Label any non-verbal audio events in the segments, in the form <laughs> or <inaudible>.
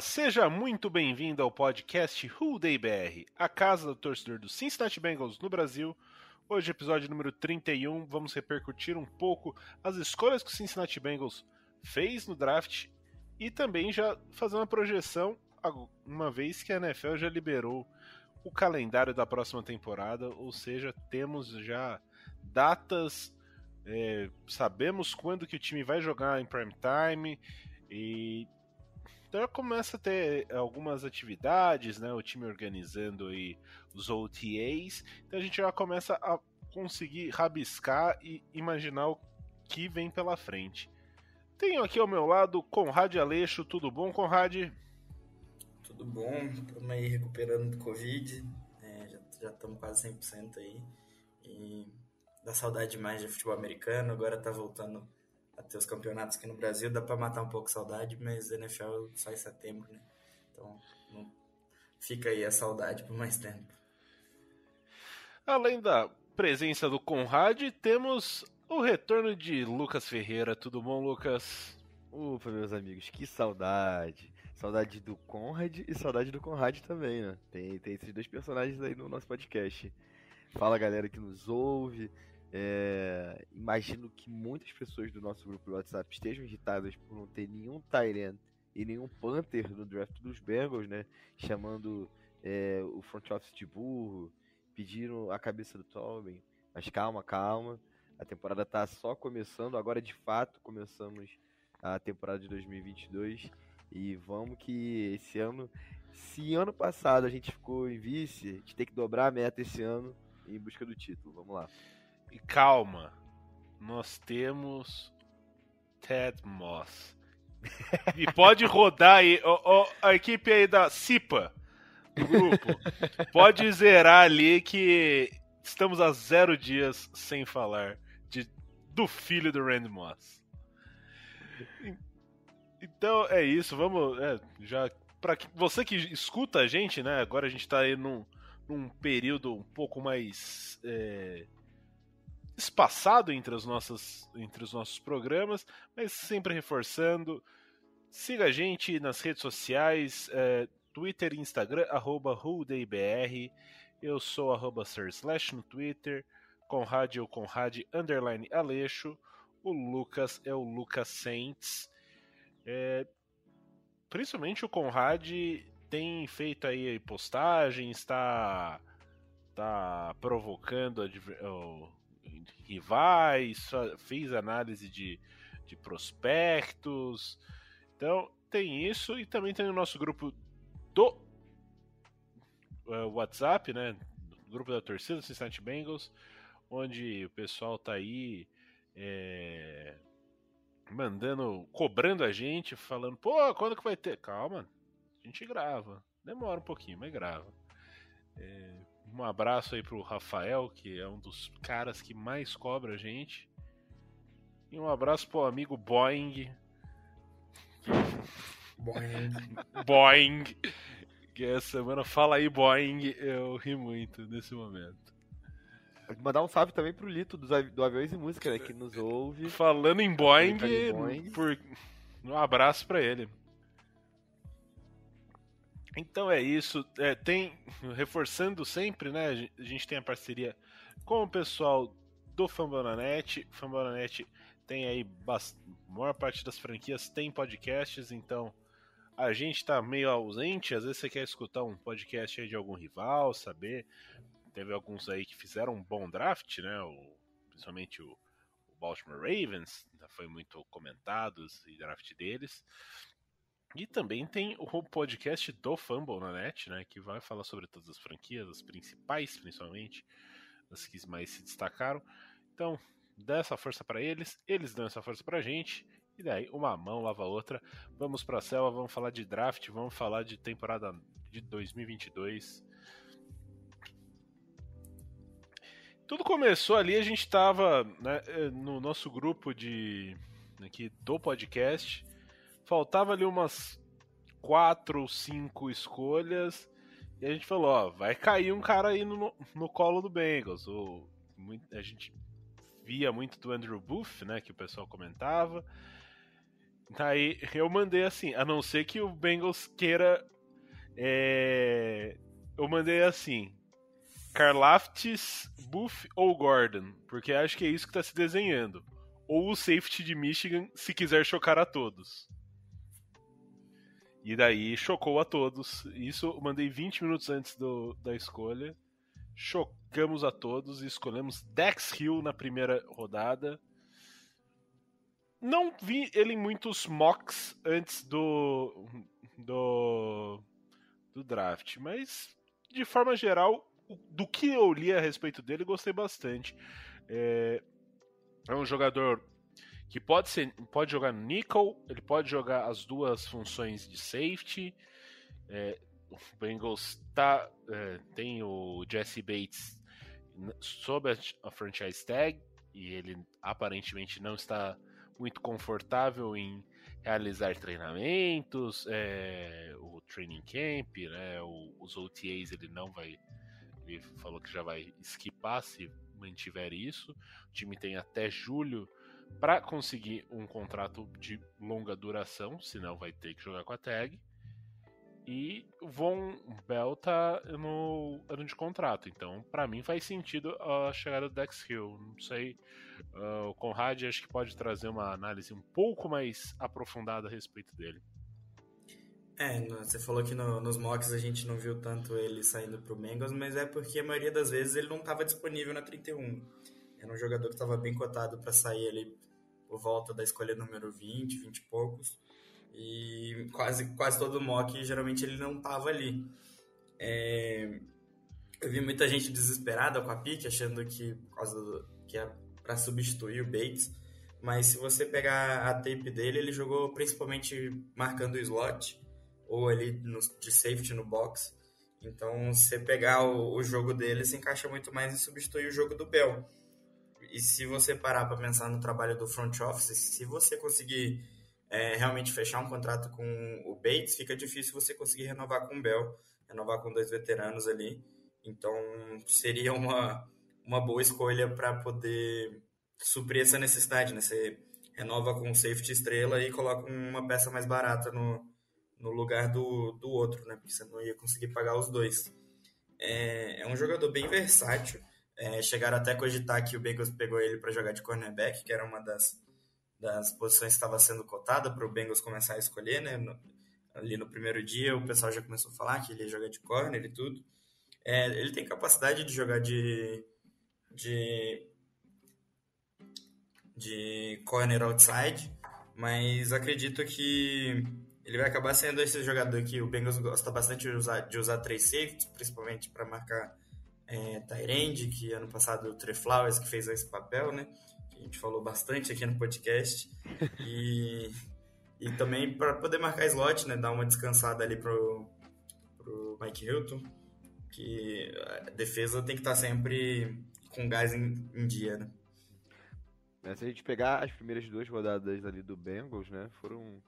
Olá, seja muito bem-vindo ao podcast Who Day BR, a casa do torcedor do Cincinnati Bengals no Brasil. Hoje, episódio número 31, vamos repercutir um pouco as escolhas que o Cincinnati Bengals fez no draft e também já fazer uma projeção, uma vez que a NFL já liberou o calendário da próxima temporada, ou seja, temos já datas, é, sabemos quando que o time vai jogar em prime time e então começa a ter algumas atividades, né? O time organizando aí os OTAs. Então a gente já começa a conseguir rabiscar e imaginar o que vem pela frente. Tenho aqui ao meu lado Conrad Aleixo. Tudo bom, Conrad? Tudo bom, estamos aí recuperando do Covid, né, já estamos quase 100% aí. E dá saudade demais de futebol americano, agora tá voltando a ter os campeonatos aqui no Brasil, dá para matar um pouco a saudade, mas NFL só em setembro, né? Então não... fica aí a saudade por mais tempo. Além da presença do Conrad, temos o retorno de Lucas Ferreira. Tudo bom, Lucas? Ufa, meus amigos, que saudade. Saudade do Conrad e saudade do Conrad também, né? Tem, tem esses dois personagens aí no nosso podcast. Fala galera que nos ouve. É, imagino que muitas pessoas do nosso grupo do WhatsApp estejam irritadas por não ter nenhum Tyrant e nenhum Panther no draft dos Bengals, né? Chamando é, o front office de burro, pediram a cabeça do Tobin. Mas calma, calma. A temporada tá só começando. Agora, de fato, começamos a temporada de 2022. E vamos que esse ano, se ano passado a gente ficou em vice, a gente tem que dobrar a meta esse ano em busca do título. Vamos lá. E calma, nós temos Ted Moss. e pode rodar aí, ó, ó, a equipe aí da CIPA, do grupo, pode zerar ali que estamos a zero dias sem falar de, do filho do Randy Moss. Então é isso, vamos. É, já para você que escuta a gente, né? Agora a gente tá aí num, num período um pouco mais é, espaçado entre os, nossos, entre os nossos programas, mas sempre reforçando. Siga a gente nas redes sociais, é, Twitter e Instagram, arroba WhoDayBR. Eu sou arroba Slash no Twitter, Conrad é o Conrad underline Aleixo. O Lucas é o Lucas Saints. É, principalmente o Conrad tem feito aí postagens, está tá provocando rivais, fez análise de, de prospectos. Então tem isso e também tem o nosso grupo do uh, WhatsApp, né? Grupo da torcida Cincinnati Bengals, onde o pessoal tá aí é, mandando, cobrando a gente, falando, pô, quando que vai ter? Calma, a gente grava. Demora um pouquinho, mas grava. É, um abraço aí pro Rafael, que é um dos caras que mais cobra a gente. E um abraço pro amigo Boeing. Boeing. <laughs> Boeing. Que essa semana fala aí, Boeing. Eu ri muito nesse momento. Mandar um salve também pro Lito dos, do Aviões e Música, né, que nos ouve. Falando em Boeing, Boeing. Por... um abraço para ele. Então é isso. É, tem reforçando sempre, né? A gente tem a parceria com o pessoal do Fambonanet. Fambonanet tem aí a maior parte das franquias tem podcasts, então a gente tá meio ausente, às vezes você quer escutar um podcast de algum rival, saber. Teve alguns aí que fizeram um bom draft, né? O, principalmente o, o Baltimore Ravens, já foi muito comentado o draft deles. E também tem o podcast do Fumble na net, né? Que vai falar sobre todas as franquias, as principais, principalmente, as que mais se destacaram. Então, dá essa força para eles, eles dão essa força pra gente. E daí, uma mão lava a outra. Vamos pra selva, vamos falar de draft, vamos falar de temporada de 2022. Tudo começou ali, a gente tava né, no nosso grupo de aqui do podcast faltava ali umas quatro ou cinco escolhas. E a gente falou, ó, vai cair um cara aí no, no colo do Bengals. O, a gente via muito do Andrew Booth, né, que o pessoal comentava. Aí eu mandei assim, a não ser que o Bengals queira. É... Eu mandei assim: Karlaftis, Booth ou Gordon, porque acho que é isso que está se desenhando. Ou o safety de Michigan, se quiser chocar a todos. E daí chocou a todos. Isso eu mandei 20 minutos antes do, da escolha. Chocamos a todos e escolhemos Dex Hill na primeira rodada. Não vi ele em muitos mocks antes do, do, do draft, mas de forma geral, do que eu li a respeito dele, gostei bastante. É, é um jogador que pode ser pode jogar nickel, ele pode jogar as duas funções de safety. É, o Bengals tá, é, tem o Jesse Bates sob a, a, franchise tag e ele aparentemente não está muito confortável em realizar treinamentos, é, o training camp, né, o, os OTAs ele não vai, ele falou que já vai esquipar se mantiver isso. O time tem até julho para conseguir um contrato de longa duração, senão vai ter que jogar com a tag. E Von Bell tá no ano de contrato, então para mim faz sentido a chegada do Dex Hill. Não sei, uh, o Conrad acho que pode trazer uma análise um pouco mais aprofundada a respeito dele. É, você falou que no, nos mocks a gente não viu tanto ele saindo pro Bengals, mas é porque a maioria das vezes ele não estava disponível na 31. Era um jogador que estava bem cotado para sair ali por volta da escolha número 20, 20 e poucos. E quase, quase todo mock, geralmente ele não estava ali. É... Eu vi muita gente desesperada com a pique, achando que, por causa do, que é para substituir o Bates. Mas se você pegar a tape dele, ele jogou principalmente marcando o slot ou ali no, de safety no box. Então, se você pegar o, o jogo dele, se encaixa muito mais em substituir o jogo do Bell e se você parar para pensar no trabalho do front office, se você conseguir é, realmente fechar um contrato com o Bates, fica difícil você conseguir renovar com o Bell, renovar com dois veteranos ali. Então seria uma, uma boa escolha para poder suprir essa necessidade, né? Você renova com um safety estrela e coloca uma peça mais barata no, no lugar do, do outro, né? Porque você não ia conseguir pagar os dois. É, é um jogador bem versátil. É, chegaram até a cogitar que o Bengals pegou ele para jogar de cornerback, que era uma das, das posições que estava sendo cotada para o Bengals começar a escolher, né? No, ali no primeiro dia o pessoal já começou a falar que ele ia jogar de corner e tudo. É, ele tem capacidade de jogar de, de, de corner outside, mas acredito que ele vai acabar sendo esse jogador que o Bengals gosta bastante de usar, de usar três safeties, principalmente para marcar é, Tyrande, que ano passado o Trey Flowers que fez esse papel, né? Que a gente falou bastante aqui no podcast. E, e também para poder marcar slot, né? Dar uma descansada ali pro, pro Mike Hilton, que a defesa tem que estar tá sempre com gás em, em dia, né? Se a gente pegar as primeiras duas rodadas ali do Bengals, né? Foram,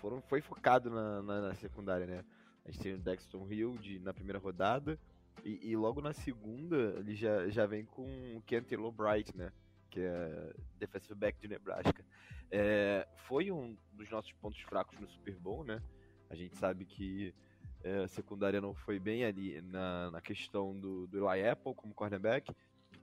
foram foi focado na, na, na secundária, né? A gente tem o Dexton Hill de, na primeira rodada, e, e, logo na segunda, ele já, já vem com o Kentelo Bright, né? Que é defensive back de Nebraska. É, foi um dos nossos pontos fracos no Super Bowl, né? A gente sabe que é, a secundária não foi bem ali na, na questão do, do Eli Apple como cornerback.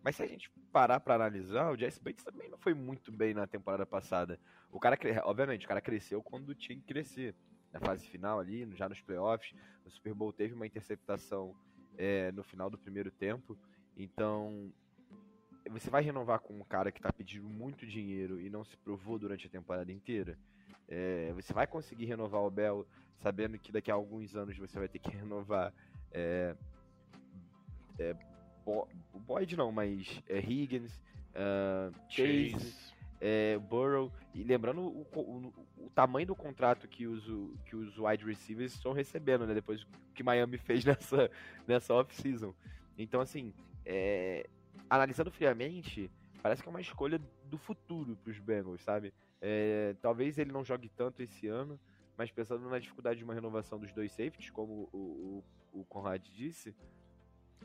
Mas se a gente parar para analisar, o Jesse Bates também não foi muito bem na temporada passada. O cara, obviamente, o cara cresceu quando tinha que crescer. na fase final ali, já nos playoffs. O Super Bowl teve uma interceptação é, no final do primeiro tempo. Então, você vai renovar com um cara que está pedindo muito dinheiro e não se provou durante a temporada inteira? É, você vai conseguir renovar o Bell sabendo que daqui a alguns anos você vai ter que <laughs> renovar é, é, Bo Boyd não, mas é, Higgins, uh, Chase, Chase. É, Burrow, e lembrando o, o, o, tamanho do contrato que os, que os wide receivers estão recebendo, né, depois que Miami <laughs> fez nessa, nessa off-season. Então, assim, é, analisando friamente, parece que é uma escolha do futuro para os Bengals, sabe? É, talvez ele não jogue tanto esse ano, mas pensando na dificuldade de uma renovação dos dois safeties, como o, o, o Conrad disse,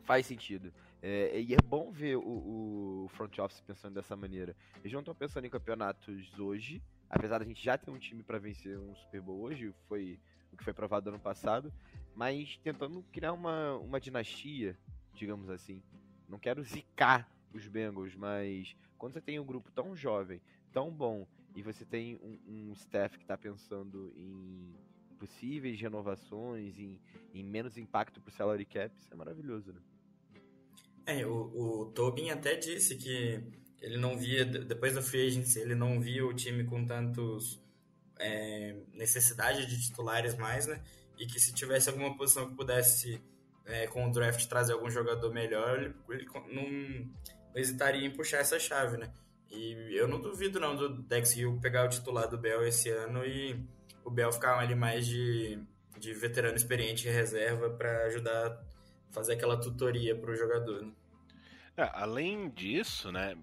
faz sentido. É, e é bom ver o, o, front office pensando dessa maneira. Eles não estão pensando em campeonatos hoje, apesar da gente já ter um time para vencer um Super Bowl hoje, foi o que foi provado ano passado, mas tentando criar uma, uma dinastia, digamos assim. Não quero zicar os Bengals, mas quando você tem um grupo tão jovem, tão bom, e você tem um, um staff que está pensando em possíveis renovações, em, em menos impacto para o salary cap, isso é maravilhoso, né? É, o, o Tobin até disse que ele não via, depois da free agency, ele não via o time com tantos é, necessidade de titulares mais, né? E que se tivesse alguma posição que pudesse, é, com o draft, trazer algum jogador melhor, ele, ele não, não, hesitaria em puxar essa chave, né? E eu não duvido não do Dex Hill pegar o titular do Bell esse ano e o Bell ficar ali mais de, de veterano experiente e reserva para ajudar a fazer aquela tutoria para o jogador. Né? É, além disso, né,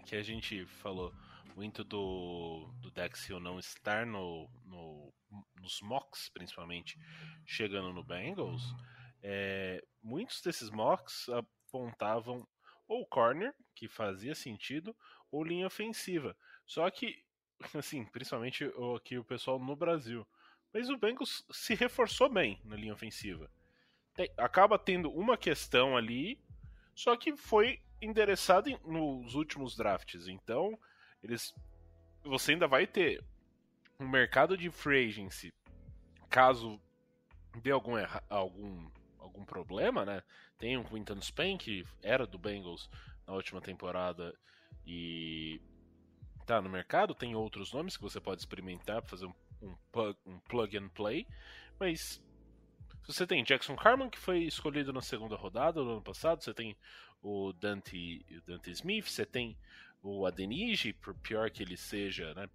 que a gente falou muito do, do Dex Hill não estar no, no, nos mocks, principalmente, chegando no Bengals, é, muitos desses mocks apontavam ou corner, que fazia sentido, ou linha ofensiva. Só que, assim, principalmente aqui o pessoal no Brasil. Mas o Bengals se reforçou bem na linha ofensiva. Tem, acaba tendo uma questão ali, só que foi endereçada nos últimos drafts. Então, eles você ainda vai ter um mercado de free agency caso dê algum algum algum problema, né? Tem o Quinton Spain que era do Bengals na última temporada e tá no mercado, tem outros nomes que você pode experimentar para fazer um, um, plug, um plug and play, mas você tem Jackson Carman que foi escolhido na segunda rodada do ano passado, você tem o Dante, o Dante Smith, você tem o Adeniji, por pior que ele seja, né?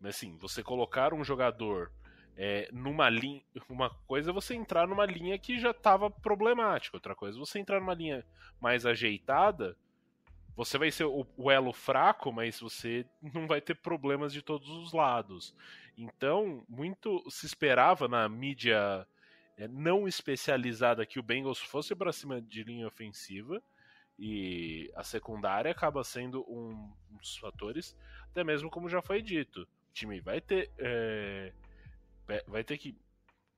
Mas assim, você colocar um jogador é, numa linha. Uma coisa é você entrar numa linha que já estava problemática, outra coisa é você entrar numa linha mais ajeitada. Você vai ser o, elo fraco, mas você não vai ter problemas de todos os lados. Então, muito se esperava na mídia é, não especializada que o Bengals fosse para cima de linha ofensiva. E a secundária acaba sendo um, um dos fatores, até mesmo como já foi dito. O time vai ter. É, vai ter que.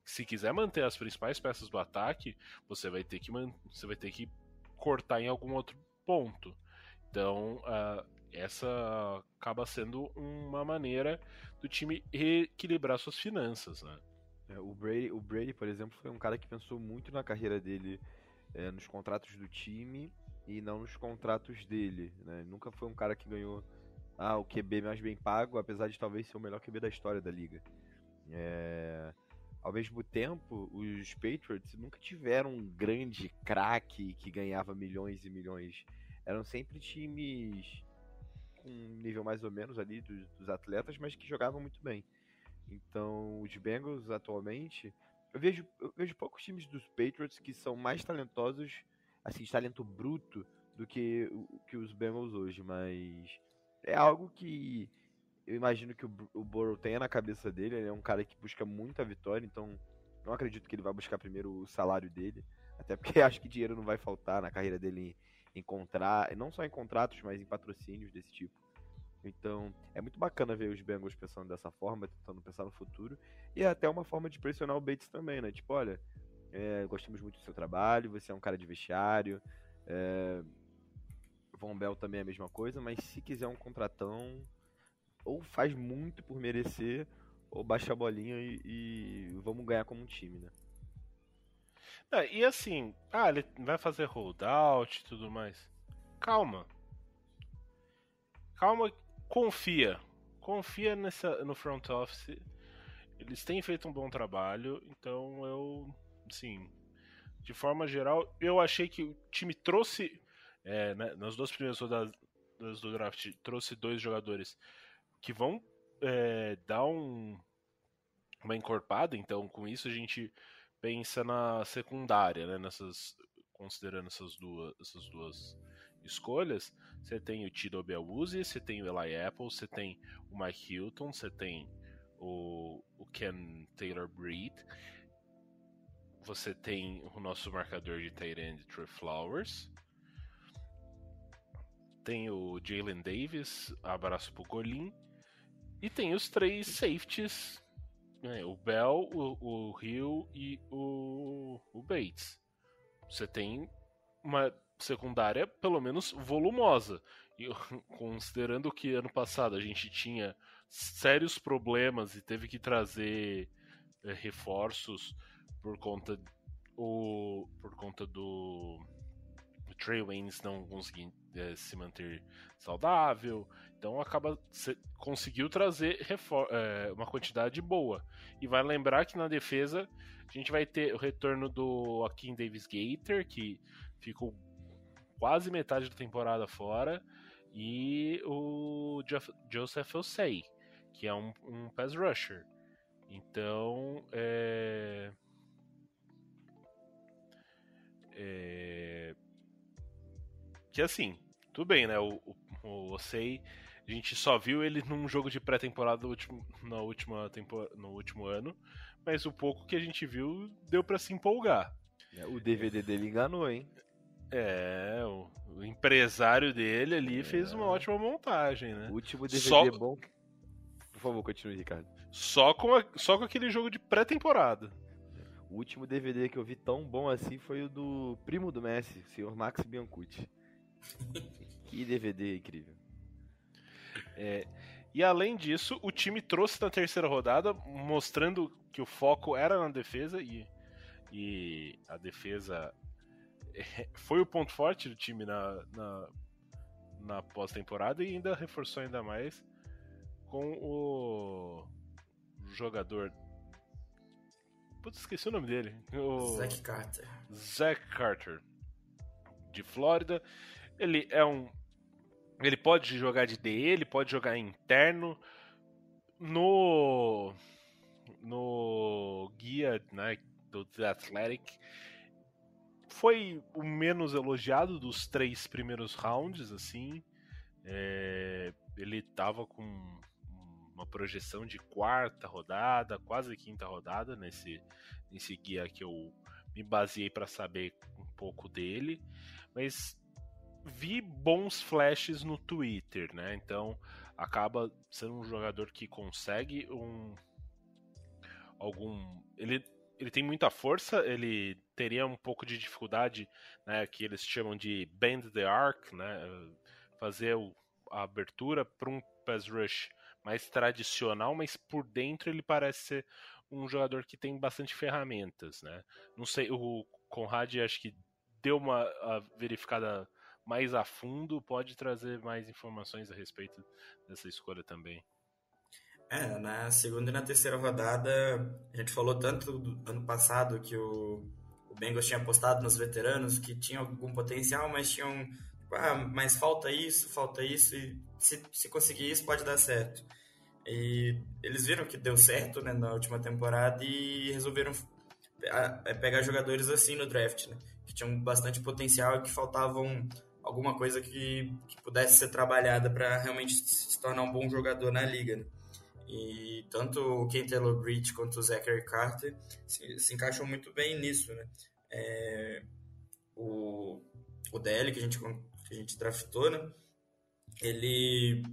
Se quiser manter as principais peças do ataque, você vai ter que, você vai ter que cortar em algum outro ponto. Então, uh, essa acaba sendo uma maneira do time reequilibrar suas finanças, né? É, o, Brady, o Brady, por exemplo, foi um cara que pensou muito na carreira dele, é, nos contratos do time e não nos contratos dele. Né? Nunca foi um cara que ganhou ah, o QB mais bem pago, apesar de talvez ser o melhor QB da história da liga. É... Ao mesmo tempo, os Patriots nunca tiveram um grande craque que ganhava milhões e milhões. Eram sempre times com nível mais ou menos ali dos, dos atletas, mas que jogavam muito bem. Então, os Bengals atualmente, eu vejo, eu vejo poucos times dos Patriots que são mais talentosos assim, de talento bruto do que, que os Bengals hoje, mas é algo que eu imagino que o, o Burrow tenha na cabeça dele. Ele é um cara que busca muita vitória, então não acredito que ele vai buscar primeiro o salário dele, até porque <laughs> acho que dinheiro não vai faltar na carreira dele em, em não só em contratos, mas em patrocínios desse tipo. Então, é muito bacana ver os Bengals pensando dessa forma, tentando pensar no futuro. E é até uma forma de pressionar o Bates também, né? Tipo, olha, é, gostamos muito do seu trabalho, você é um cara de vestiário. É, Von Bell também é a mesma coisa, mas se quiser um contratão, ou faz muito por merecer, ou baixa a bolinha e, e vamos ganhar como um time, né? E assim, ah, ele vai fazer holdout e tudo mais. Calma. Calma, confia. Confia nessa, no front office. Eles têm feito um bom trabalho, então eu, sim, de forma geral, eu achei que o time trouxe, é, né, nas duas primeiras rodadas do draft, trouxe dois jogadores que vão é, dar um, uma encorpada, então com isso a gente pensa na secundária, né, nessas, considerando essas duas, essas duas escolhas, você tem o Tido Beluzzi, você tem o Eli Apple, você tem o Mike Hilton, você tem o, o Ken Taylor Breed, você tem o nosso marcador de tight end Trey Flowers, tem o Jalen Davis, abraço pro Golin, e tem os três safeties, né, o Bell, o, o Hill e o, o Bates. Você tem uma secundária pelo menos volumosa. E <laughs> considerando que ano passado a gente tinha sérios problemas e teve que trazer é, reforços por conta o por conta do o Trey Waynes não conseguir é, se manter saudável, então acaba conseguiu trazer é, uma quantidade boa. E vai lembrar que na defesa a gente vai ter o retorno do Akin Davis Gator, que ficou quase metade da temporada fora, e o Jeff, Joseph Osei, que é um, um pass rusher. Então, é... é... Que assim, tudo bem, né? O, o, o Osei, a gente só viu ele num jogo de pré-temporada na última tempo, no último ano, mas o pouco que a gente viu deu para se empolgar. É, o DVD dele enganou, hein? É, o, o empresário dele ali é. fez uma ótima montagem, né? O último DVD só... bom. Por favor, continue, Ricardo. Só com, a... só com aquele jogo de pré-temporada. O último DVD que eu vi tão bom assim foi o do primo do Messi, o senhor Max Biancucci. <laughs> que DVD incrível. É, e além disso, o time trouxe na terceira rodada, mostrando que o foco era na defesa e, e a defesa <laughs> foi o ponto forte do time na, na, na pós-temporada e ainda reforçou ainda mais com o jogador. Putz, esqueci o nome dele. O Zach Carter. Zach Carter, de Flórida. Ele é um. Ele pode jogar de DE, ele pode jogar interno. No. No guia né, do The Athletic, foi o menos elogiado dos três primeiros rounds, assim. É, ele tava com uma projeção de quarta rodada, quase quinta rodada nesse, nesse guia que eu me baseei para saber um pouco dele, mas vi bons flashes no Twitter, né? Então acaba sendo um jogador que consegue um algum ele ele tem muita força, ele teria um pouco de dificuldade, né, que eles chamam de bend the arc, né, fazer a abertura para um pass rush mais tradicional, mas por dentro ele parece ser um jogador que tem bastante ferramentas, né? Não sei, o Conrad acho que deu uma verificada mais a fundo, pode trazer mais informações a respeito dessa escolha também. É, na segunda e na terceira rodada, a gente falou tanto do ano passado que o, o Bengals tinha apostado nos veteranos, que tinham algum potencial, mas tinham. Ah, mas falta isso, falta isso, e se, se conseguir isso pode dar certo. E eles viram que deu certo né, na última temporada e resolveram é, pegar jogadores assim no draft, né, que tinham bastante potencial e que faltavam alguma coisa que, que pudesse ser trabalhada para realmente se tornar um bom jogador na liga. Né. E tanto o Ken Taylor Bridge quanto o Zachary Carter se, se encaixam muito bem nisso, né? É, o, o DL que a gente, que a gente draftou, né? Ele,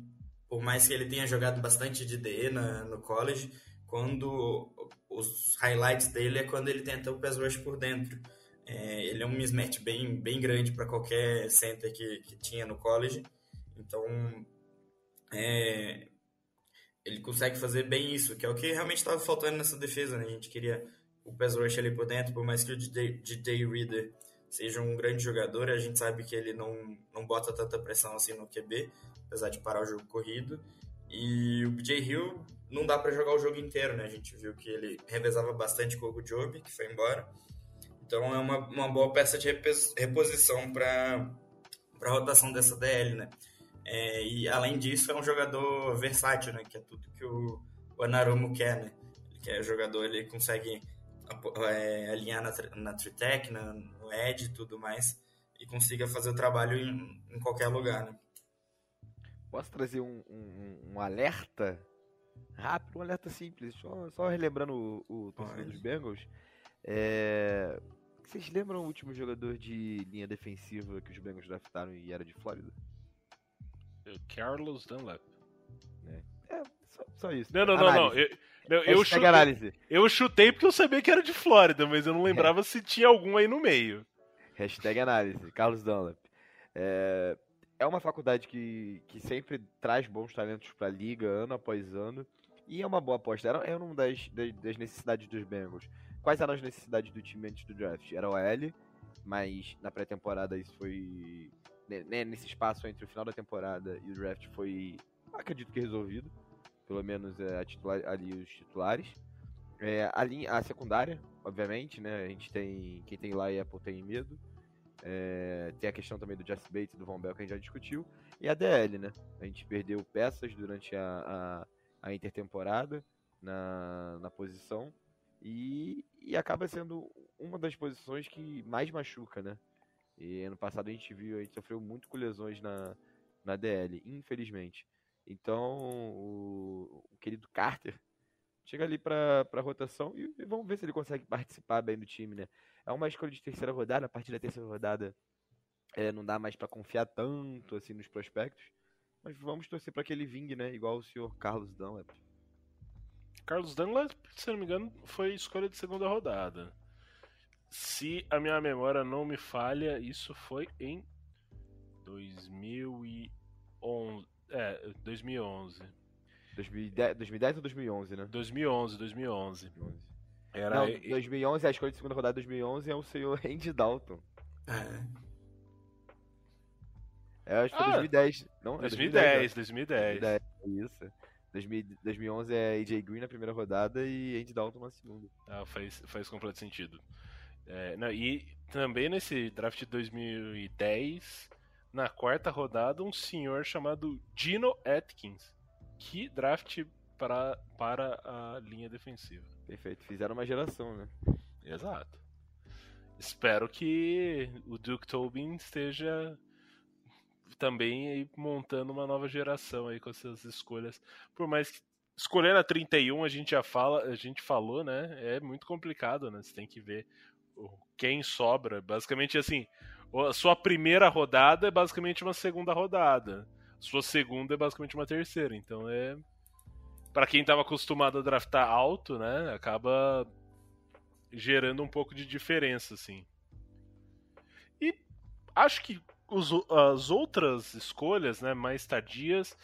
por mais que ele tenha jogado bastante de DE na, no college, quando os highlights dele é quando ele tenta o pass rush por dentro. É, ele é um mismatch bem, bem grande para qualquer center que, que tinha no college. Então, é, ele consegue fazer bem isso, que é o que realmente estava faltando nessa defesa, né? A gente queria o pass rush ali por dentro, por mais que o DJ Reader seja um grande jogador, a gente sabe que ele não, não bota tanta pressão assim no QB, apesar de parar o jogo corrido. E o BJ Hill não dá para jogar o jogo inteiro, né? A gente viu que ele revezava bastante com o Job, que foi embora. Então é uma, uma boa peça de reposição para a rotação dessa DL, né? É, e além disso, é um jogador versátil, né? Que é tudo que o, o Anarumo quer, né? Ele quer jogador, ele consegue é, alinhar na, na Tritec, na, no Edge e tudo mais, e consiga fazer o trabalho em, em qualquer lugar, né? Posso trazer um, um, um, alerta rápido, um alerta simples, só, só relembrando o, o torcedor dos Bengals. É... Vocês lembram o último jogador de linha defensiva que os Bengals draftaram e era de Flórida? Carlos Dunlap. É, é só, só, isso. Não, não, não, não. Eu, não, eu, chutei, análise. eu chutei porque eu sabia que era de Flórida, mas eu não lembrava é. se tinha algum aí no meio. Hashtag análise, Carlos Dunlap. É, é uma faculdade que, que sempre traz bons talentos para a liga, ano após ano. E é uma boa aposta. Era, era uma das, das, das, necessidades dos Bengals. Quais eram as necessidades do time antes do draft? Era o L, mas na pré-temporada isso foi né, né, nesse espaço entre o final da temporada e o draft foi, acredito que resolvido. Pelo menos é, titular, ali os titulares. É, a, linha, a secundária, obviamente, né? A gente tem. Quem tem lá e Apple tem medo. É, tem a questão também do Jesse Bates do Von Bell que a gente já discutiu. E a DL, né? A gente perdeu peças durante a, a, a intertemporada na, na posição. E, e acaba sendo uma das posições que mais machuca, né? E ano passado a gente viu, a gente sofreu muito com lesões na, na DL, infelizmente. Então, o, o querido Carter chega ali para a rotação e, e, vamos ver se ele consegue participar bem do time, né? É uma escolha de terceira rodada, a partir da terceira rodada é, não dá mais para confiar tanto assim nos prospectos, mas vamos torcer para que ele vingue, né? Igual o senhor Carlos Dunlap. Carlos Dunlap, se não me engano, foi escolha de segunda rodada. Se a minha memória não me falha, isso foi em 2011. É, 2011. 2010, 2010 ou 2011, né? 2011, 2011. 2011. Era... Não, 2011, a escolha de segunda rodada de 2011 é o senhor Andy Dalton. É. É, acho que foi ah, 2010. Não, 2010, 2010, 2010. 2010. Isso. 2011 é AJ Green na primeira rodada e Andy Dalton na segunda. Ah, faz, faz completo sentido. É, não, e também nesse draft de 2010, na quarta rodada, um senhor chamado Dino Atkins. Que draft para, para a linha defensiva. Perfeito, fizeram uma geração, né? Exato. Espero que o Duke Tobin esteja também montando uma nova geração aí com essas escolhas. Por mais que escolher na 31 a gente já fala, a gente falou, né? É muito complicado, né? Você tem que ver quem sobra. Basicamente assim, a sua primeira rodada é basicamente uma segunda rodada. Sua segunda é basicamente uma terceira. Então é para quem estava acostumado a draftar alto, né, acaba gerando um pouco de diferença, assim. E acho que os, as outras escolhas, né, mais tardias,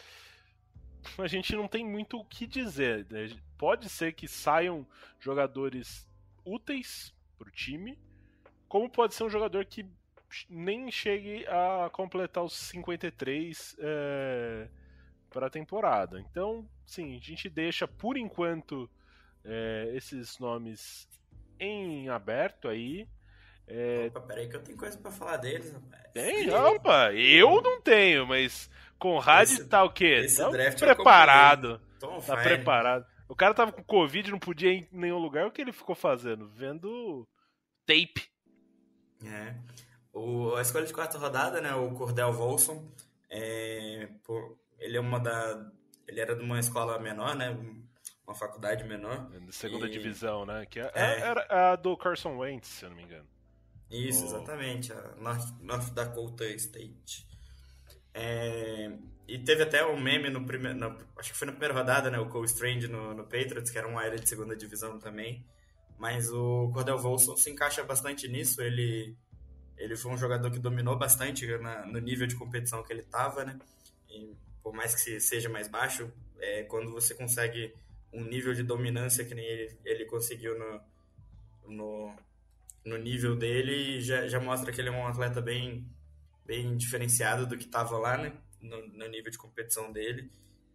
a gente não tem muito o que dizer. Né? Pode ser que saiam jogadores úteis para o time, como pode ser um jogador que nem chegue a completar os 53 é, para a temporada. Então, sim, a gente deixa por enquanto é, esses nomes em aberto aí. É... Opa, peraí que eu tenho coisa para falar deles, rapaz. Tem? Opa, eu não tenho, mas Conrad esse, tá o quê? Esse tá preparado. Tá fire. preparado. O cara tava com Covid, não podia ir em nenhum lugar. O que ele ficou fazendo? Vendo tape. É. O, a escolha de quarta rodada, né? O Cordell Volson. É, por, ele é uma da. Ele era de uma escola menor, né? Uma faculdade menor. É, segunda e... divisão, né? Que é, é. Era a do Carson Wentz, se eu não me engano. Isso, oh. exatamente. A North, North Dakota State. É, e teve até um meme no primeiro. Acho que foi na primeira rodada, né? O Cole Strange no, no Patriots, que era um área de segunda divisão também. Mas o Cordell Volson se encaixa bastante nisso. Ele, ele foi um jogador que dominou bastante na, no nível de competição que ele estava, né? E por mais que seja mais baixo, É, quando você consegue um nível de dominância que nem ele, ele conseguiu no, no, no nível dele, já, já mostra que ele é um atleta bem, bem diferenciado do que estava lá, né? No, no nível de competição dele.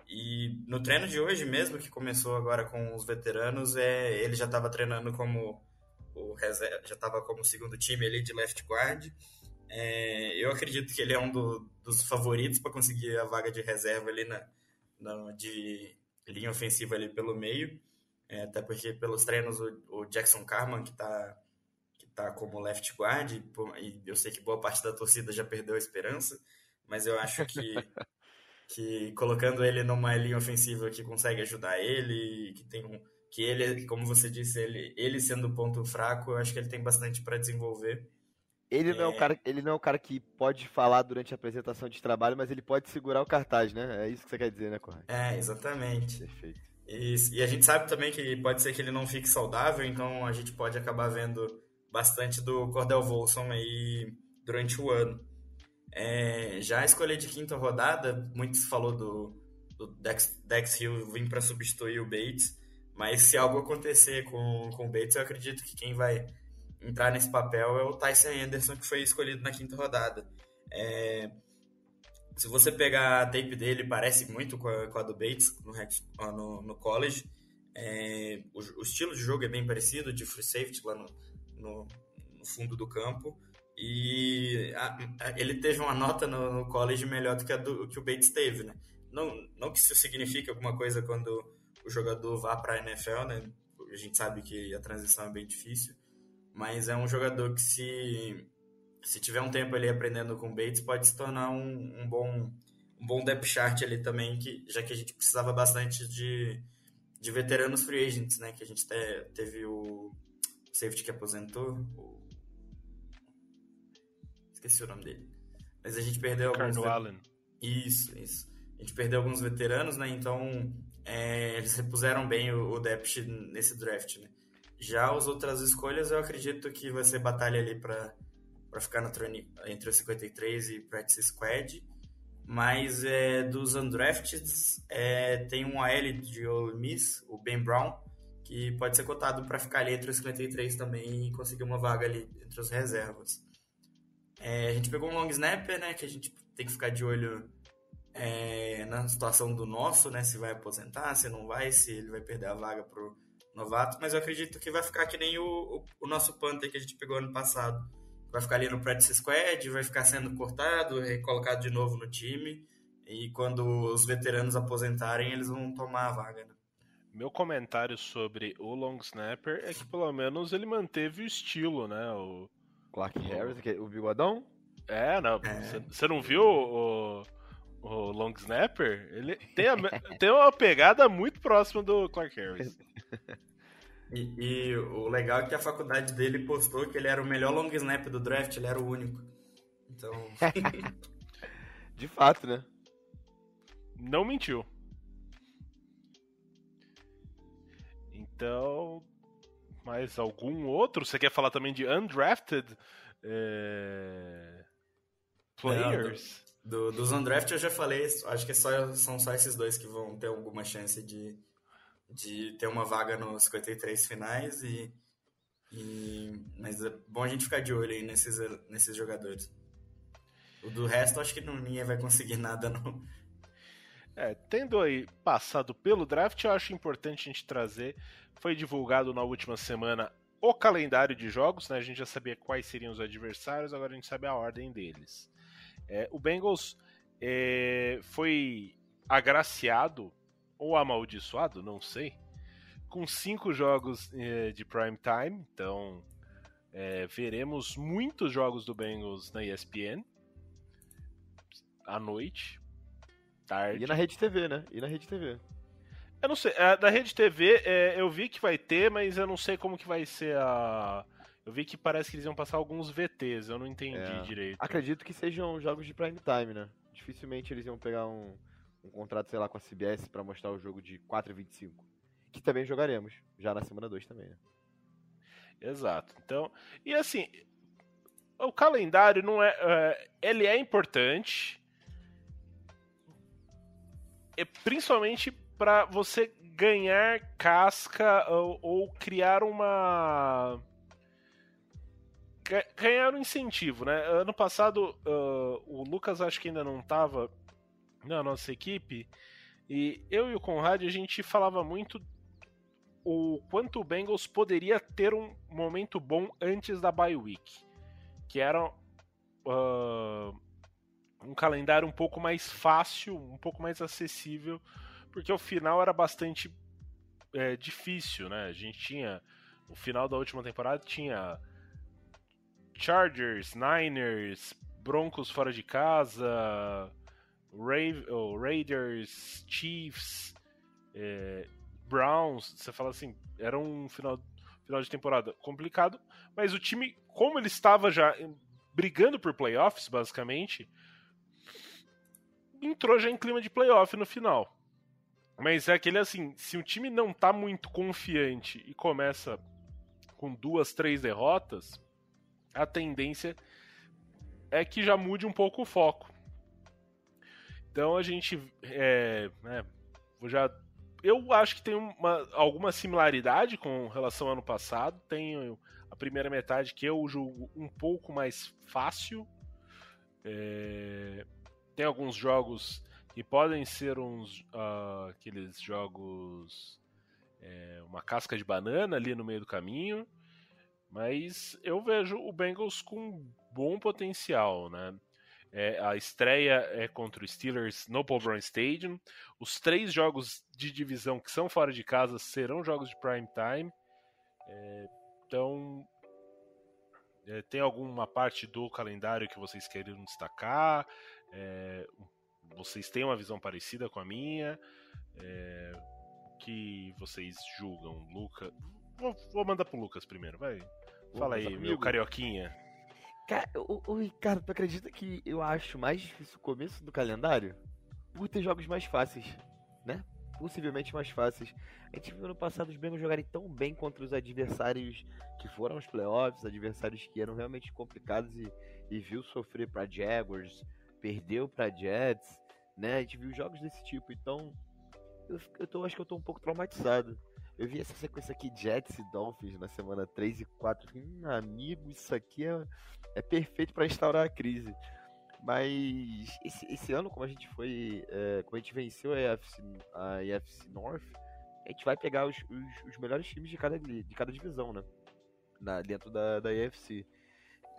E no treino de hoje mesmo, que começou agora com os veteranos, é, ele já estava treinando como o reserva, já estava como segundo time ali de left guard. É, eu acredito que ele é um do, dos favoritos para conseguir a vaga de reserva ali na, na, de linha ofensiva ali pelo meio. É, até porque pelos treinos o, o Jackson Carman, que está que tá como left guard, e, eu sei que boa parte da torcida já perdeu a esperança, mas eu acho que <laughs> que colocando ele numa linha ofensiva que consegue ajudar ele, que tem um que ele, como você disse, ele, ele sendo o ponto fraco, eu acho que ele tem bastante para desenvolver. Ele não, é... é o cara, ele não é o cara que pode falar durante a apresentação de trabalho, mas ele pode segurar o cartaz, né? É isso que você quer dizer, né, Correio? É, exatamente. Perfeito. E, e, a gente sabe também que pode ser que ele não fique saudável, então a gente pode acabar vendo bastante do Cordell Volson aí durante o ano. É, já a escolha de quinta rodada, muitos falou do, do Dex, Dex Hill vir para substituir o Bates, mas se algo acontecer com, com o Bates, eu acredito que quem vai entrar nesse papel é o Tyson Anderson, que foi escolhido na quinta rodada. É, se você pegar a tape dele, parece muito com a, com a do Bates no, no, no college. É, o, o, estilo de jogo é bem parecido, de free safety lá no, no, no fundo do campo. E a, a, ele teve uma nota no, no, college melhor do que, do, que o Bates teve, né? Não, não que isso signifique alguma coisa quando o jogador vá para a NFL, né? A gente sabe que a transição é bem difícil, mas é um jogador que se se tiver um tempo ali aprendendo com o Bates pode se tornar um, um bom um bom depth chart ali também, que já que a gente precisava bastante de, de veteranos free agents, né? Que a gente te, teve o safety que aposentou, o Esqueci o nome dele. Mas a gente perdeu alguns. Carno Allen. Isso, isso. A gente perdeu alguns veteranos, né? Então é, eles repuseram bem o, o depth nesse draft, né? Já as outras escolhas, eu acredito que vai ser batalha ali para ficar no treino entre os 53 e practice squad. Mas é, dos undrafted, é, tem um AL de Ole Miss, o Ben Brown, que pode ser cotado para ficar ali entre os 53 também e conseguir uma vaga ali entre os reservas. É, a gente pegou um long snapper, né? Que a gente tem que ficar de olho é, na situação do nosso, né? Se vai aposentar, se não vai, se ele vai perder a vaga pro novato. Mas eu acredito que vai ficar que nem o, o, o nosso Panther que a gente pegou ano passado. Vai ficar ali no practice squad, vai ficar sendo cortado, recolocado de novo no time. E quando os veteranos aposentarem, eles vão tomar a vaga, né? Meu comentário sobre o long snapper é que pelo menos ele manteve o estilo, né? O Clark Harris, o bigodão? É, não. Você é. não viu o, o Long Snapper? Ele tem, a, <laughs> tem uma pegada muito próxima do Clark Harris. <laughs> E, e, o legal é que a faculdade dele postou que ele era o melhor long snap do draft, ele era o único. Então. <laughs> De fato, né? Não mentiu. Então, mais algum outro? Você quer falar também de undrafted é... players? Não, do, do, dos undrafted eu já falei, acho que só, são só esses dois que vão ter alguma chance de, de ter uma vaga nos 53 finais e, e mas é bom a gente ficar de olho aí nesses, nesses jogadores. O do resto acho que não, ninguém vai conseguir nada não. É, tendo aí passado pelo draft, eu acho importante a gente trazer foi divulgado na última semana o calendário de jogos, né? A gente já sabia quais seriam os adversários, agora a gente sabe a ordem deles. É, o Bengals é, foi agraciado ou amaldiçoado, não sei, com cinco jogos é, de prime time. Então é, veremos muitos jogos do Bengals na ESPN à noite, tarde. E na Rede TV, né? E na Rede TV. Eu não sei, da Rede TV é, eu vi que vai ter, mas eu não sei como que vai ser a. Eu vi que parece que eles iam passar alguns VTs, eu não entendi é. direito. Acredito que sejam jogos de prime time, né? Dificilmente eles iam pegar um, um contrato, sei lá, com a CBS para mostrar o jogo de 4 e 25. Que também jogaremos, já na semana 2 também, né? Exato. Então, e assim, o calendário não é, é ele é importante, é principalmente para você ganhar casca ou, ou criar uma ga- ganhar um incentivo, né? Ano passado ah, o Lucas acho que ainda não estava na nossa equipe e eu e o Conrad a gente falava muito o quanto o Bengals poderia ter um momento bom antes da bye week, que era ah, um calendário um pouco mais fácil, um pouco mais acessível, porque o final era bastante é, difícil, né? A gente tinha no final da última temporada tinha Chargers, Niners, Broncos fora de casa, Ra- oh, Raiders, Chiefs, é, Browns. Você fala assim, era um final, final de temporada complicado, mas o time, como ele estava já em- brigando por playoffs, basicamente, entrou já em clima de playoff no final. Mas é aquele assim, se o time não tá muito confiante e começa com duas, três derrotas, a tendência é que já mude um pouco o foco. Então a gente é, né, já eu acho que tem uma, alguma similaridade com relação ao ano passado. Tem a primeira metade que eu julgo um pouco mais fácil. É, tem alguns jogos que podem ser uns ah, aqueles jogos é, uma casca de banana ali no meio do caminho, mas eu vejo o Bengals com bom potencial, né? É, a estreia é contra o Steelers no Paul Brown Stadium. Os três jogos de divisão que são fora de casa serão jogos de prime time. É, então, é, tem alguma parte do calendário que vocês queriam destacar? É, vocês têm uma visão parecida com a minha? É, que vocês julgam, Lucas? Vou, vou mandar pro Lucas primeiro, vai. Fala aí, meu carioquinha. Cara, Ricardo, tu acredita que eu acho mais difícil o começo do calendário? Por ter jogos mais fáceis, né? Possivelmente mais fáceis. A gente viu no passado os Bengals jogarem tão bem contra os adversários que foram aos playoffs, adversários que eram realmente complicados e, e viu sofrer pra Jaguars, perdeu pra Jets, né? A gente viu jogos desse tipo, então eu, eu tô, acho que eu tô um pouco traumatizado. Eu vi essa sequência aqui, Jets e Dolphins, na semana 3 e 4. Fiquei, Hum, amigo, isso aqui é, é perfeito para instaurar a crise. Mas esse, esse ano, como a gente foi. é, como a gente venceu a EFC, a EFC North, a gente vai pegar os, os, os melhores times de cada, de cada divisão, né? Na, dentro da, da EFC.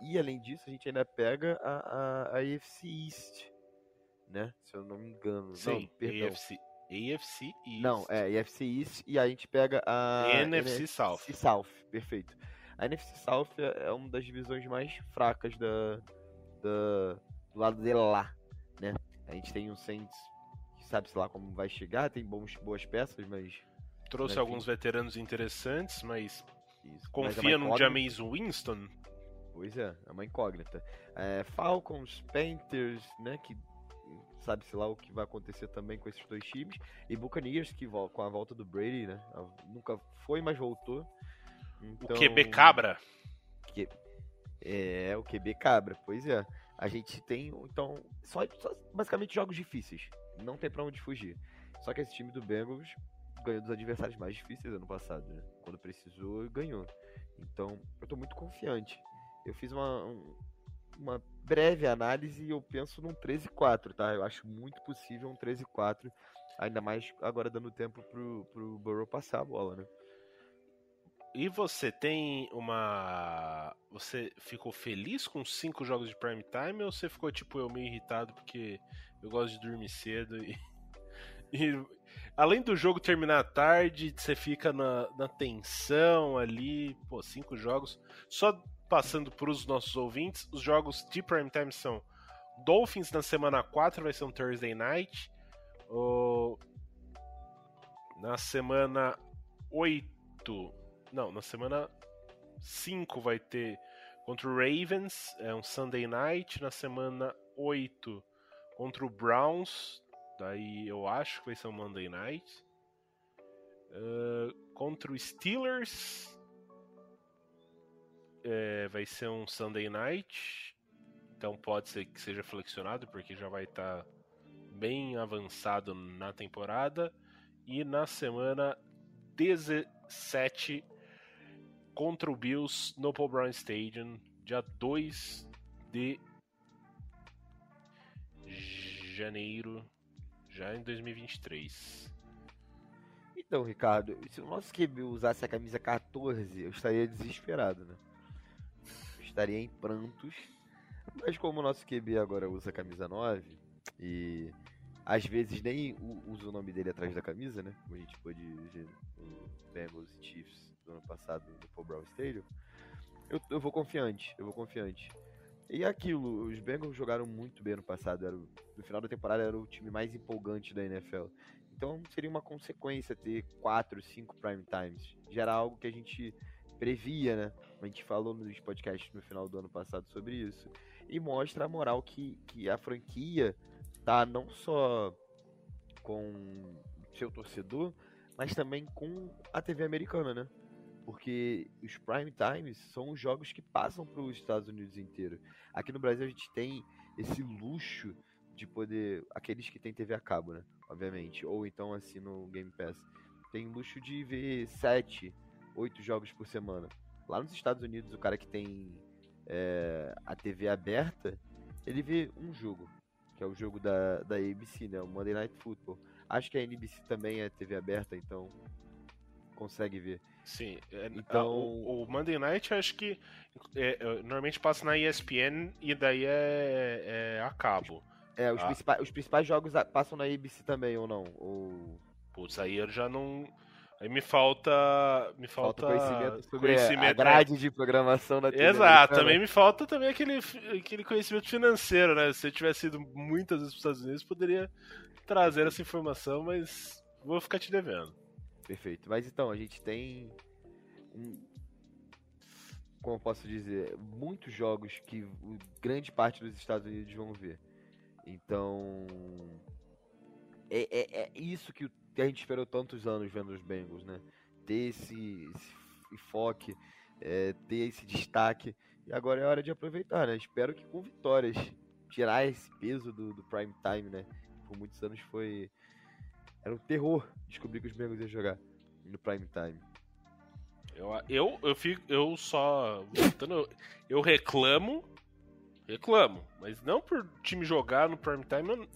E além disso, a gente ainda pega a, a, a AFC East, né? Se eu não me engano. Sim, não, perdão. AFC, AFC East. Não, é AFC East e a gente pega a NFC South. South, perfeito. A NFC South é é uma das divisões mais fracas da, da- do lado de lá, né? A gente tem um Saints que sabe-se lá como vai chegar, tem bons, boas peças, mas Trouxe Enfim. alguns veteranos interessantes, mas isso. confia mas é no uma incógnita. Jameis Winston. Pois é, é uma incógnita. É, Falcons, Panthers, né? Que sabe-se lá o que vai acontecer também com esses dois times. E Buccaneers, que com a volta do Brady, né? Nunca foi, mas voltou. Então, O QB Cabra. que- é, o QB cabra, pois é. A gente tem, então, só, só basicamente jogos difíceis. Não tem pra onde fugir. Só que esse time do Bengals ganhou dos adversários mais difíceis ano passado, né? Quando precisou, ganhou. Então, eu tô muito confiante. Eu fiz uma, um- uma breve análise eu penso num 13-4, tá? Eu acho muito possível um 13-4. Ainda mais agora dando tempo pro, pro Burrow passar a bola, né? E você tem uma. Você ficou feliz com cinco jogos de prime time ou você ficou tipo eu meio irritado porque eu gosto de dormir cedo e. <laughs> e além do jogo terminar tarde, você fica na, na tensão ali. Pô, cinco jogos. Só passando para os nossos ouvintes, os jogos de prime time são Dolphins na semana 4, vai ser um Thursday night. Na semana 8. Não, na semana 5 vai ter contra o Ravens, é um Sunday night. Na semana 8 contra o Browns, daí eu acho que vai ser um Monday night. Ah, contra o Steelers, é, vai ser um Sunday night. Então pode ser que seja flexionado, porque já vai estar bem avançado na temporada. E na semana 17 contra o Bills no Paul Brown Stadium, dia 2 de janeiro, já em 2023. Então, Ricardo, se o nosso QB usasse a camisa 14, eu estaria desesperado, né? Estaria em prantos. Mas como o nosso QB agora usa camisa 9 e às vezes nem usa o nome dele atrás da camisa, né? Como a gente pôde ver no Bengals e Chiefs do ano passado no Paul Brown Stadium, eu, eu vou confiante, eu vou confiante. E aquilo, os Bengals jogaram muito bem ano passado, era no final da temporada era o time mais empolgante da NFL. Então seria uma consequência ter quatro, cinco prime times. Era algo que a gente previa, né? A gente falou nos podcasts no final do ano passado sobre isso. E mostra a moral que, que a franquia tá não só com seu torcedor, mas também com a TV americana, né? Porque os prime times são os jogos que passam para os Estados Unidos inteiro. Aqui no Brasil a gente tem esse luxo de poder. Aqueles que têm TV a cabo, né? Obviamente. Ou então assim no Game Pass. Tem luxo de ver sete, oito jogos por semana. Lá nos Estados Unidos, o cara que tem é, a TV aberta, ele vê um jogo, que é o jogo da, da ABC, né? O Monday Night Football. Acho que a NBC também é TV aberta, então consegue ver. Sim, é, Então- o, o Monday Night acho que é, é, normalmente passa na ESPN e daí é, é a cabo. É, os, Ah. principais, os principais jogos passam na ABC também, ou não? Ou Putz, aí eu já não. Aí me falta. Me falta, falta, conhecimento sobre a- a conhecimento, é. grade de programação da TV Exato, também me falta também aquele, aquele conhecimento financeiro, né? Se eu tivesse ido muitas vezes para os Estados Unidos, poderia trazer essa informação, mas vou ficar te devendo. Perfeito. Mas então, a gente tem como eu posso dizer, muitos jogos que grande parte dos Estados Unidos vão ver. Então, é, é, é isso que, o- que a gente esperou tantos anos vendo os Bengals, né? Ter esse, esse enfoque, é, ter esse destaque. E agora é hora de aproveitar, né? Espero que com vitórias. Tirar esse peso do, do prime time, né? Por muitos anos foi. Era um terror descobrir que os Bengals iam jogar no prime time. Eu, eu, eu fico. Eu só. eu reclamo. Reclamo. Mas não por time jogar no prime time eu-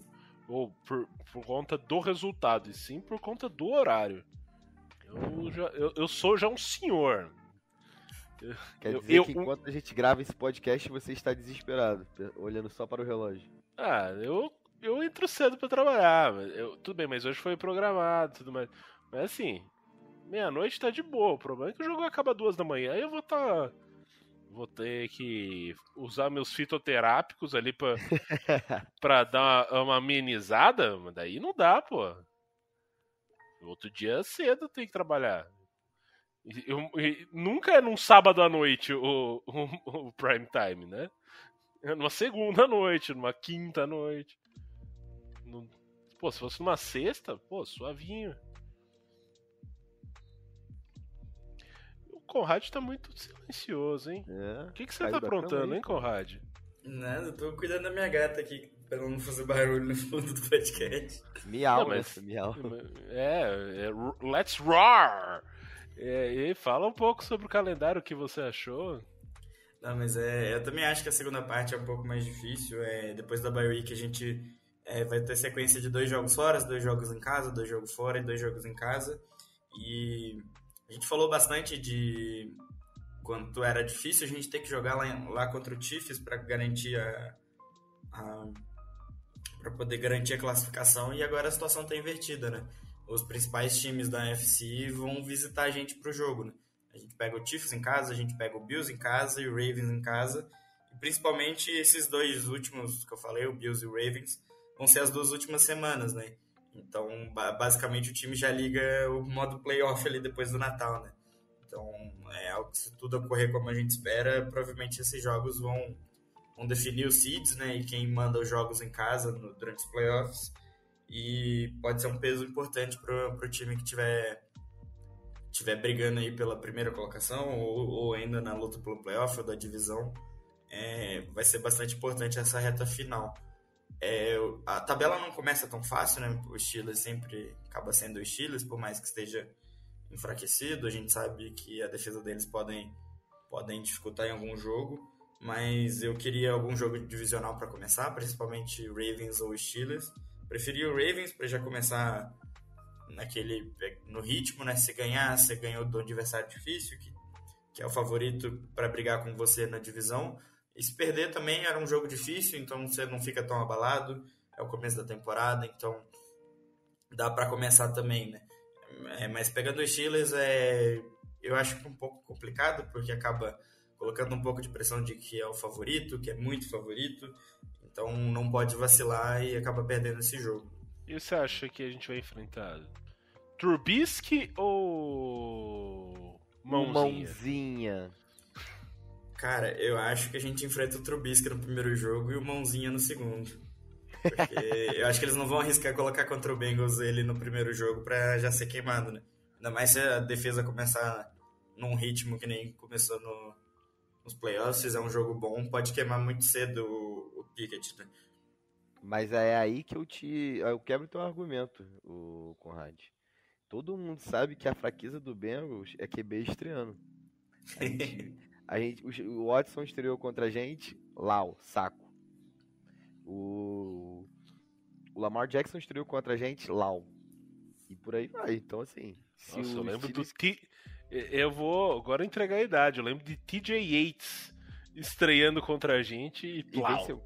ou por, por conta do resultado, e sim por conta do horário. Eu, já, eu, eu sou já um senhor. Quer Eu- dizer eu- que enquanto a gente grava esse podcast, você está desesperado, pe- olhando só para o relógio. Ah, eu, eu entro cedo pra trabalhar. Eu, tudo bem, mas hoje foi programado tudo mais. Mas assim, meia-noite tá de boa. O problema é que o jogo acaba duas da manhã e eu vou tá. Vou ter que usar meus fitoterápicos ali pra, <laughs> pra dar uma, uma amenizada. Mas daí não dá, pô. Outro dia cedo tem que trabalhar. Eu- e nunca é num sábado à noite o, o, o prime time, né? É numa segunda noite, numa quinta noite. No- Pô, se fosse numa sexta, pô, suavinho. Conrad tá muito silencioso, hein? É, O que, que você tá aprontando, hein. Conrad? Nada, eu tô cuidando da minha gata aqui, pra ela não fazer barulho no fundo do podcast. Miau, Não, mas- né? Miau. <laughs> É, é let's roar! É, e fala um pouco sobre o calendário, o que você achou. Não, mas é, eu também acho que a segunda parte é um pouco mais difícil. É, depois da bye week a gente é, vai ter sequência de dois jogos fora, dois jogos em casa, dois jogos fora e dois jogos em casa. E a gente falou bastante de quanto era difícil a gente ter que jogar lá, lá contra o Chiefs para garantir a, para poder garantir a classificação e agora a situação está invertida, né? Os principais times da NFC vão visitar a gente pro jogo, né? A gente pega o Chiefs em casa, a gente pega o Bills em casa e o Ravens em casa. E principalmente esses dois últimos que eu falei, o Bills e o Ravens, vão ser as duas últimas semanas, né? Então, ba- basicamente, o time já liga o modo playoff ali depois do Natal, né? Então, é algo que se tudo ocorrer como a gente espera, provavelmente esses jogos vão, vão definir os seeds, né? E quem manda os jogos em casa no- durante os playoffs. E pode ser um peso importante pro, pro time que tiver tiver brigando aí pela primeira colocação ou, ou ainda na luta pelo playoff ou da divisão, é, vai ser bastante importante essa reta final. É, a tabela não começa tão fácil, né? O Steelers sempre acaba sendo o Steelers, por mais que esteja enfraquecido. A gente sabe que a defesa deles podem, podem dificultar em algum jogo, mas eu queria algum jogo divisional para começar, principalmente Ravens ou Steelers. Preferia o Ravens para já começar naquele no ritmo, né? Se ganhar, você ganhou do adversário difícil, que, que é o favorito para brigar com você na divisão. E se perder também era um jogo difícil, então você não fica tão abalado. É o começo da temporada, então dá para começar também, né? É, mas pegando os Steelers, é, eu acho que um pouco complicado, porque acaba colocando um pouco de pressão de que é o favorito, que é muito favorito. Então não pode vacilar e acaba perdendo esse jogo. E você acha que a gente vai enfrentar Trubisky ou Mãozinha? Mãozinha. Cara, eu acho que a gente enfrenta o Trubisky no primeiro jogo e o Mãozinha no segundo. Porque eu acho que eles não vão arriscar colocar contra o Bengals ele no primeiro jogo pra já ser queimado, né? Ainda mais se a defesa começar num ritmo que nem começou no, nos playoffs, fizer um jogo bom, pode queimar muito cedo o, o Pickett, né? Mas é aí que eu te. Eu quebro teu argumento, o Conrad. Todo mundo sabe que a fraqueza do Bengals é QB estreando. A gente, <laughs> a gente, o Watson estreou contra a gente, Lau, saco. O, o Lamar Jackson estreou contra a gente, Lau. E por aí vai. Então, assim. Se Nossa, o eu lembro do Steelers- T... Eu vou agora entregar a idade. Eu lembro de TJ Yates estreando contra a gente e E plau. venceu.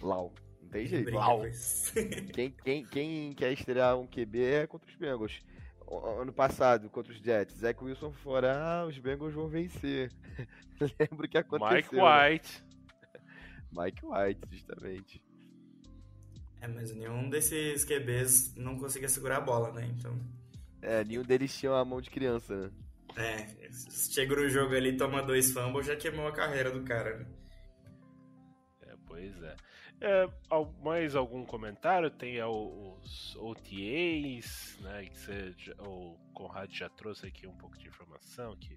Lau. Não tem jeito. Lau. <laughs> Quem, quem, quem quer estrear um QB é contra os Bengals. Ano passado, contra os Jets, Zach Wilson fora, ah, os Bengals vão vencer. <laughs> Lembro o que aconteceu. Mike né? White. <laughs> Mike White, justamente. É, mas nenhum desses QBs não conseguia segurar a bola, né? Então, É, nenhum deles tinha uma mão de criança, né? é, chega no jogo ali, toma dois fumbles, já queimou a carreira do cara, né? É, pois é. É, mais algum comentário? Tem é, os OTAs, né? Que você, o Conrad já trouxe aqui um pouco de informação que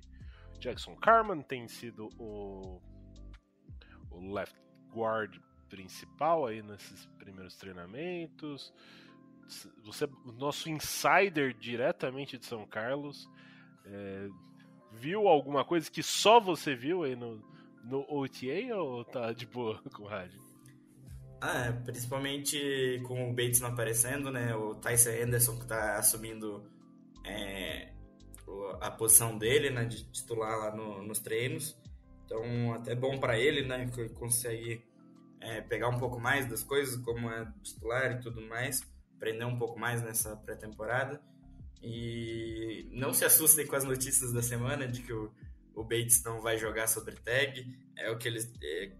Jackson Carman tem sido o, o left guard principal aí nesses primeiros treinamentos. Você, o nosso insider diretamente de São Carlos, é, viu alguma coisa que só você viu aí no, no OTA ou tá de boa <laughs> rádio? Ah, é, principalmente com o Bates não aparecendo, né? O Tyson Anderson que tá assumindo é, a posição dele, né? De titular lá no- nos treinos. Então, até bom pra ele, né? Que é, pegar um pouco mais das coisas, como é titular e tudo mais. Aprender um pouco mais nessa pré-temporada. E não se assustem com as notícias da semana de que o, o Bates não vai jogar sobre tag. É o que eles. é,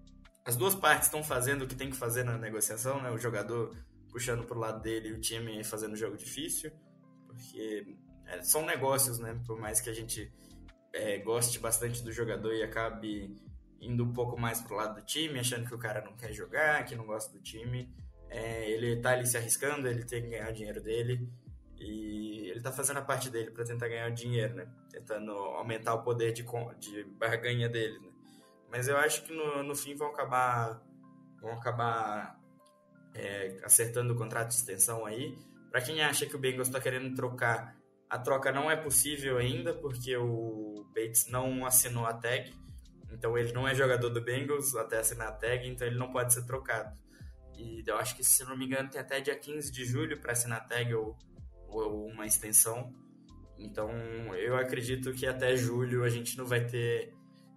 as duas partes estão fazendo o que tem que fazer na negociação, né? O jogador puxando pro lado dele e o time fazendo jogo difícil, porque é, são negócios, né? Por mais que a gente é, goste bastante do jogador e acabe indo um pouco mais pro lado do time, achando que o cara não quer jogar, que não gosta do time, é, ele tá ali se arriscando, ele tem que ganhar o dinheiro dele e ele tá fazendo a parte dele para tentar ganhar o dinheiro, né? Tentando aumentar o poder de, de barganha dele, né? Mas eu acho que no, no fim vão acabar vão acabar é, acertando o contrato de extensão aí. Para quem acha que o Bengals está querendo trocar, a troca não é possível ainda porque o Bates não assinou a tag. Então ele não é jogador do Bengals até assinar a tag, então ele não pode ser trocado. E eu acho que, se não me engano, tem até dia 15 de julho para assinar a tag ou, ou uma extensão. Então eu acredito que até julho a gente não vai ter.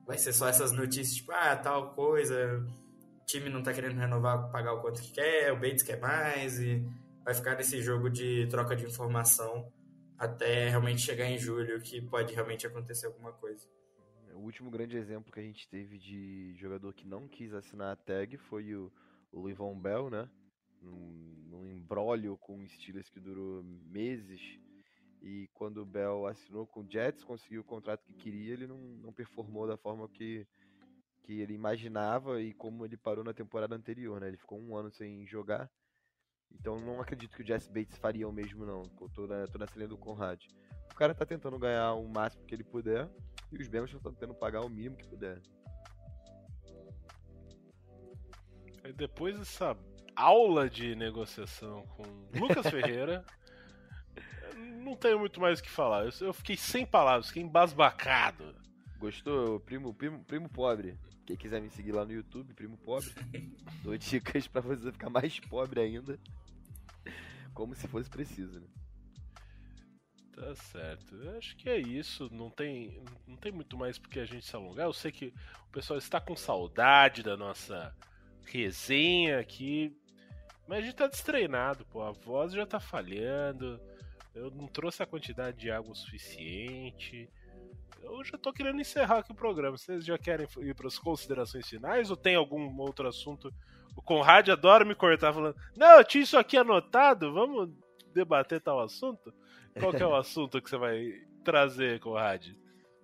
Vai ser só essas notícias, tipo, ah, tal coisa, o time não tá querendo renovar, pagar o quanto que quer, o Bates quer mais, e vai ficar nesse jogo de troca de informação até realmente chegar em julho, que pode realmente acontecer alguma coisa. O último grande exemplo que a gente teve de jogador que não quis assinar a tag foi o, o Livon Bell, né? Num, num embrólio com o Steelers que durou meses. E quando o Bell assinou com o Jets, conseguiu o contrato que queria, ele não, não performou da forma que, que ele imaginava e como ele parou na temporada anterior, né? Ele ficou um ano sem jogar. Então não acredito que o Jesse Bates faria o mesmo, não. Eu tô, na, tô nessa linha do Conrad. O cara tá tentando ganhar o máximo que ele puder. E os Bengals estão tentando pagar o mínimo que puder. Depois dessa aula de negociação com Lucas Ferreira. <laughs> Não tenho muito mais o que falar. Eu, eu fiquei sem palavras, fiquei embasbacado. Gostou? Primo, primo, primo pobre. Quem quiser me seguir lá no YouTube, primo pobre, <laughs> dou dicas pra você ficar mais pobre ainda. Como se fosse preciso, né? Tá certo. Eu acho que é isso. Não tem, não tem muito mais porque a gente se alongar. Eu sei que o pessoal está com saudade da nossa resenha aqui. Mas a gente tá destreinado, pô. A voz já tá falhando. Eu não trouxe a quantidade de água suficiente. Eu já tô querendo encerrar aqui o programa. Vocês já querem ir para as considerações finais ou tem algum outro assunto? O Conrad adora me cortar falando: Não, eu tinha isso aqui anotado, vamos debater tal assunto? Qual que é o <laughs> assunto que você vai trazer, Conrad?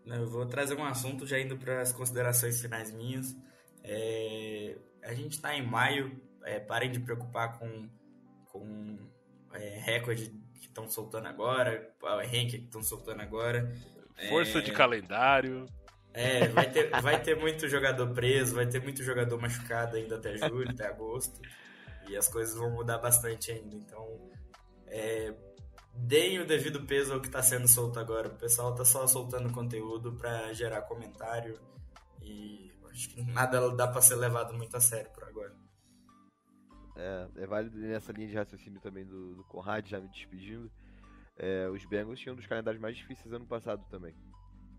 Eu vou trazer um assunto já indo para as considerações finais minhas. É, a gente está em maio, é, parem de preocupar com, com é, recorde que estão soltando agora, power rank que estão soltando agora. Força É, de calendário. É, vai ter, vai ter muito jogador preso, vai ter muito jogador machucado ainda até julho, até agosto. E as coisas vão mudar bastante ainda. Então, é, deem o devido peso ao que está sendo solto agora. O pessoal tá só soltando conteúdo para gerar comentário. E acho que nada dá para ser levado muito a sério por. É, é válido nessa linha de raciocínio também do, do Conrad, já me despedindo. É, os Bengals tinham um dos calendários mais difíceis ano passado também.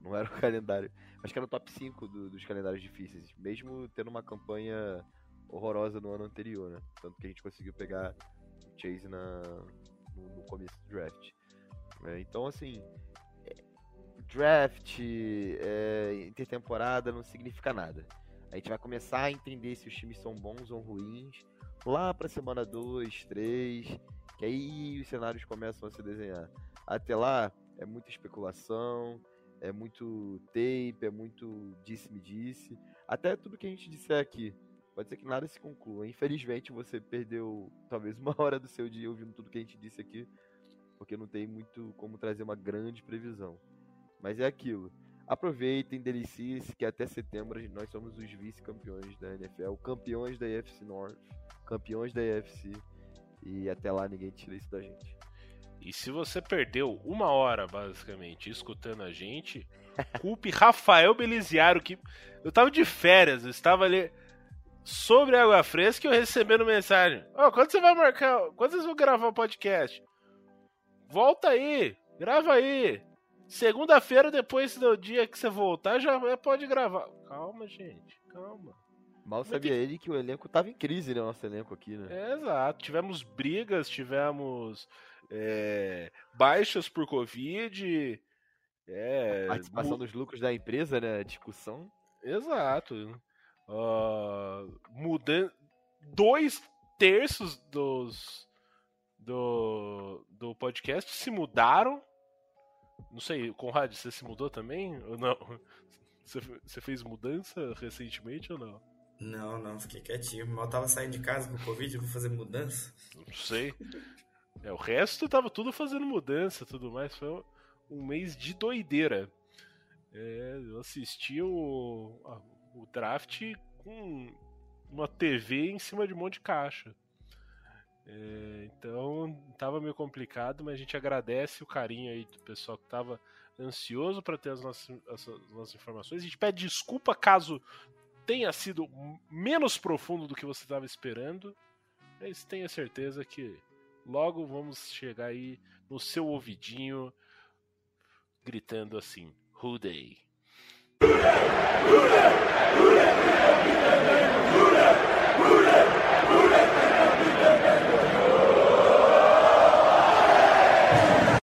Não era o <laughs> calendário. Acho que era o top 5 do- dos calendários difíceis. Mesmo tendo uma campanha horrorosa no ano anterior, né? Tanto que a gente conseguiu pegar o Chase na, no, no começo do draft. É, então, assim. é, draft, é, intertemporada não significa nada. A gente vai começar a entender se os times são bons ou ruins lá pra semana 2, 3, que aí os cenários começam a se desenhar. Até lá é muita especulação, é muito tape, é muito disse-me disse. Até tudo que a gente disser aqui. Pode ser que nada se conclua. Infelizmente você perdeu talvez uma <laughs> hora do seu dia ouvindo tudo que a gente disse aqui, porque não tem muito como trazer uma grande previsão. Mas é aquilo. Aproveitem, deliciem-se, que até setembro nós somos os vice-campeões da NFL, campeões da AFC North, campeões da AFC. E até lá ninguém tira isso da gente. E se você perdeu uma hora, basicamente, escutando a gente, <laughs> culpe Rafael Beliziaro, que eu tava de férias, eu estava ali sobre água fresca e eu recebendo mensagem. Ó, quando você vai marcar? Quando vocês vão gravar o podcast? Volta aí, grava aí. Segunda-feira, depois do dia que você voltar, já pode gravar. Calma, gente, calma. Mal sabia ele que o elenco tava em crise, né? Nosso elenco aqui, né? É, exato. Tivemos brigas, tivemos é, baixas por Covid. É, Participação mu- dos lucros da empresa, né? Discussão. Exato. Ah, mudan dois terços dos do, do podcast se mudaram. Não sei, Conrad, você se mudou também ou não? <laughs> Você, fez mudança recentemente ou não? Não, não, fiquei quietinho. Mal tava saindo de casa com o Covid, eu vou fazer mudança. Não sei. É, o resto tava tudo fazendo mudança tudo mais. Foi um, um mês de doideira. É, eu assisti o, o draft com uma TV em cima de um monte de caixa. É, então estava meio complicado, mas a gente agradece o carinho aí do pessoal que estava ansioso para ter as nossas, as nossas, informações. A gente pede desculpa caso tenha sido menos profundo do que você estava esperando, mas tenha certeza que logo vamos chegar aí no seu ouvidinho gritando assim: Who day? Who day? Who day? Who day?